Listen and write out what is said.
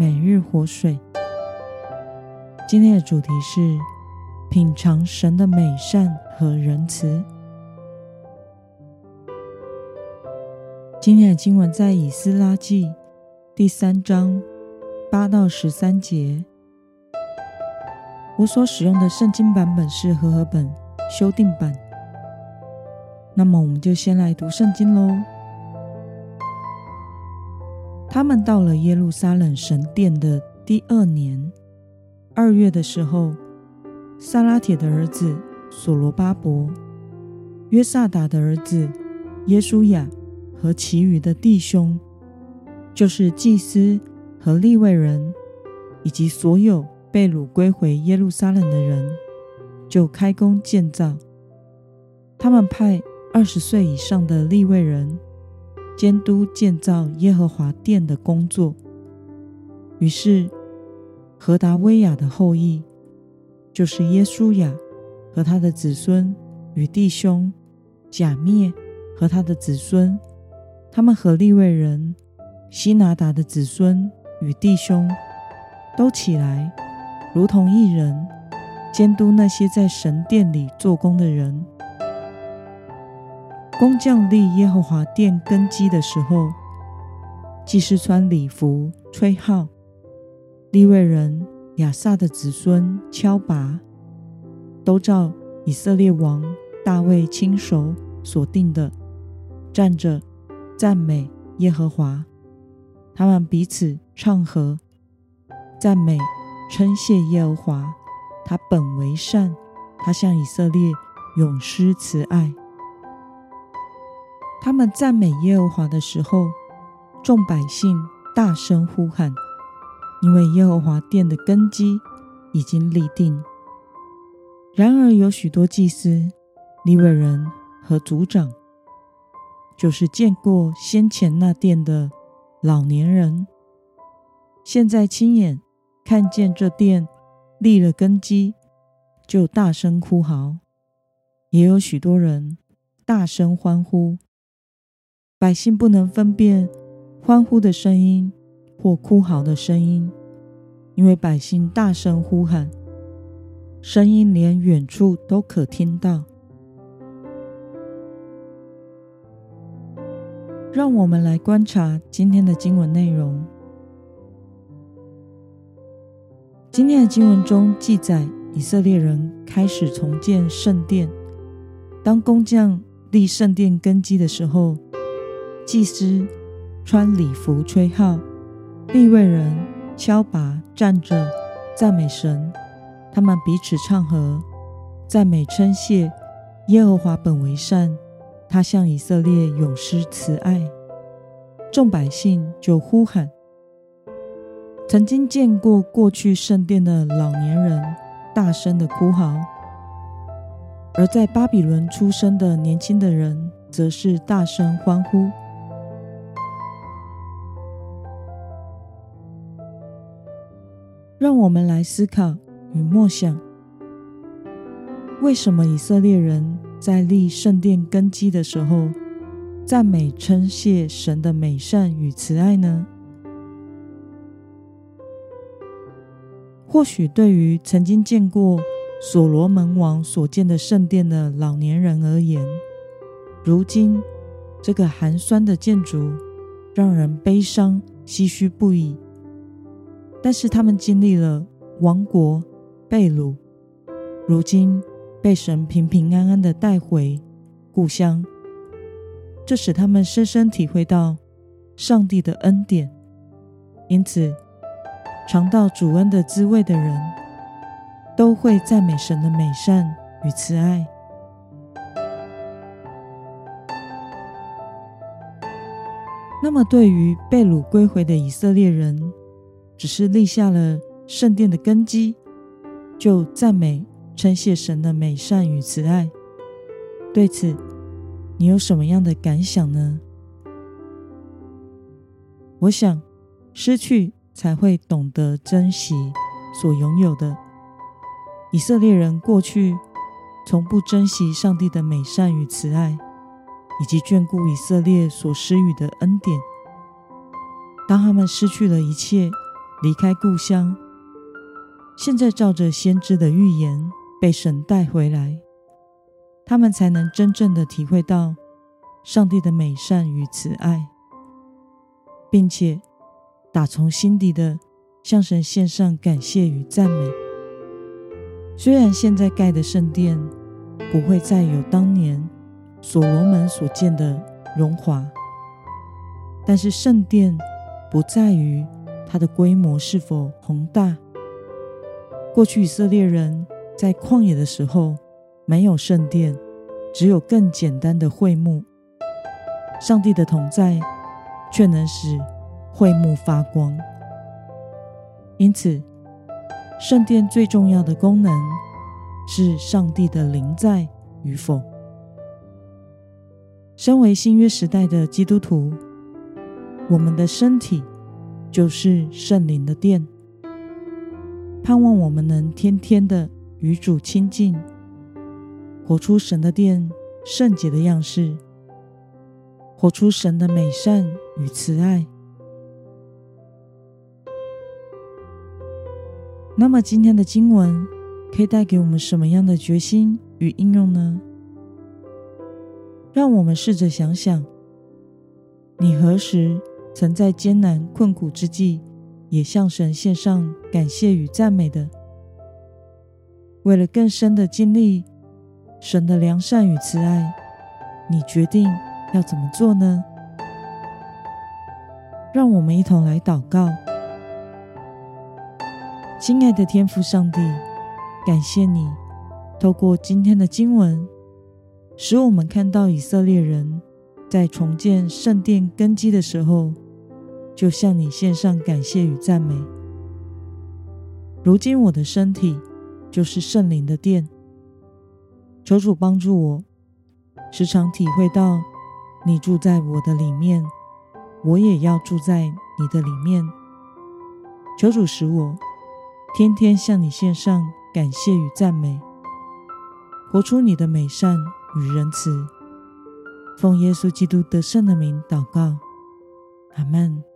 每日活水。今天的主题是品尝神的美善和仁慈。今天的经文在以斯拉记第三章八到十三节。我所使用的圣经版本是和合本修订版。那么，我们就先来读圣经喽。他们到了耶路撒冷神殿的第二年二月的时候，撒拉铁的儿子所罗巴伯、约萨达的儿子耶稣亚和其余的弟兄，就是祭司和利未人，以及所有被掳归回耶路撒冷的人，就开工建造。他们派二十岁以上的利未人。监督建造耶和华殿的工作。于是，何达威亚的后裔，就是耶稣亚和他的子孙与弟兄，甲篾和他的子孙，他们和利未人希拿达的子孙与弟兄，都起来，如同一人，监督那些在神殿里做工的人。工匠立耶和华殿根基的时候，祭司穿礼服，吹号；利未人亚萨的子孙敲鈸，都照以色列王大卫亲手所定的，站着赞美耶和华。他们彼此唱和，赞美称谢耶和华。他本为善，他向以色列永施慈爱。他们赞美耶和华的时候，众百姓大声呼喊，因为耶和华殿的根基已经立定。然而有许多祭司、利未人和族长，就是见过先前那殿的老年人，现在亲眼看见这殿立了根基，就大声哭嚎；也有许多人大声欢呼。百姓不能分辨欢呼的声音或哭嚎的声音，因为百姓大声呼喊，声音连远处都可听到。让我们来观察今天的经文内容。今天的经文中记载，以色列人开始重建圣殿。当工匠立圣殿根基的时候，祭司穿礼服吹号，利未人敲拔站着赞美神，他们彼此唱和，赞美称谢耶和华本为善，他向以色列永施慈爱。众百姓就呼喊。曾经见过过去圣殿的老年人大声的哭嚎，而在巴比伦出生的年轻的人则是大声欢呼。让我们来思考与默想：为什么以色列人在立圣殿根基的时候，赞美称谢神的美善与慈爱呢？或许对于曾经见过所罗门王所建的圣殿的老年人而言，如今这个寒酸的建筑让人悲伤、唏嘘不已。但是他们经历了亡国、被掳，如今被神平平安安的带回故乡，这使他们深深体会到上帝的恩典。因此，尝到主恩的滋味的人，都会赞美神的美善与慈爱。那么，对于被掳归回的以色列人，只是立下了圣殿的根基，就赞美称谢神的美善与慈爱。对此，你有什么样的感想呢？我想，失去才会懂得珍惜所拥有的。以色列人过去从不珍惜上帝的美善与慈爱，以及眷顾以色列所施予的恩典。当他们失去了一切，离开故乡，现在照着先知的预言被神带回来，他们才能真正的体会到上帝的美善与慈爱，并且打从心底的向神献上感谢与赞美。虽然现在盖的圣殿不会再有当年所罗门所建的荣华，但是圣殿不在于。它的规模是否宏大？过去以色列人在旷野的时候没有圣殿，只有更简单的会幕。上帝的同在却能使会幕发光。因此，圣殿最重要的功能是上帝的临在与否。身为新约时代的基督徒，我们的身体。就是圣灵的殿，盼望我们能天天的与主亲近，活出神的殿圣洁的样式，活出神的美善与慈爱。那么今天的经文可以带给我们什么样的决心与应用呢？让我们试着想想，你何时曾在艰难困苦之际，也向神献上感谢与赞美的。为了更深的经历神的良善与慈爱，你决定要怎么做呢？让我们一同来祷告。亲爱的天父上帝，感谢你透过今天的经文，使我们看到以色列人。在重建圣殿根基的时候，就向你献上感谢与赞美。如今我的身体就是圣灵的殿，求主帮助我，时常体会到你住在我的里面，我也要住在你的里面。求主使我天天向你献上感谢与赞美，活出你的美善与仁慈。奉耶稣基督得胜的名祷告，阿门。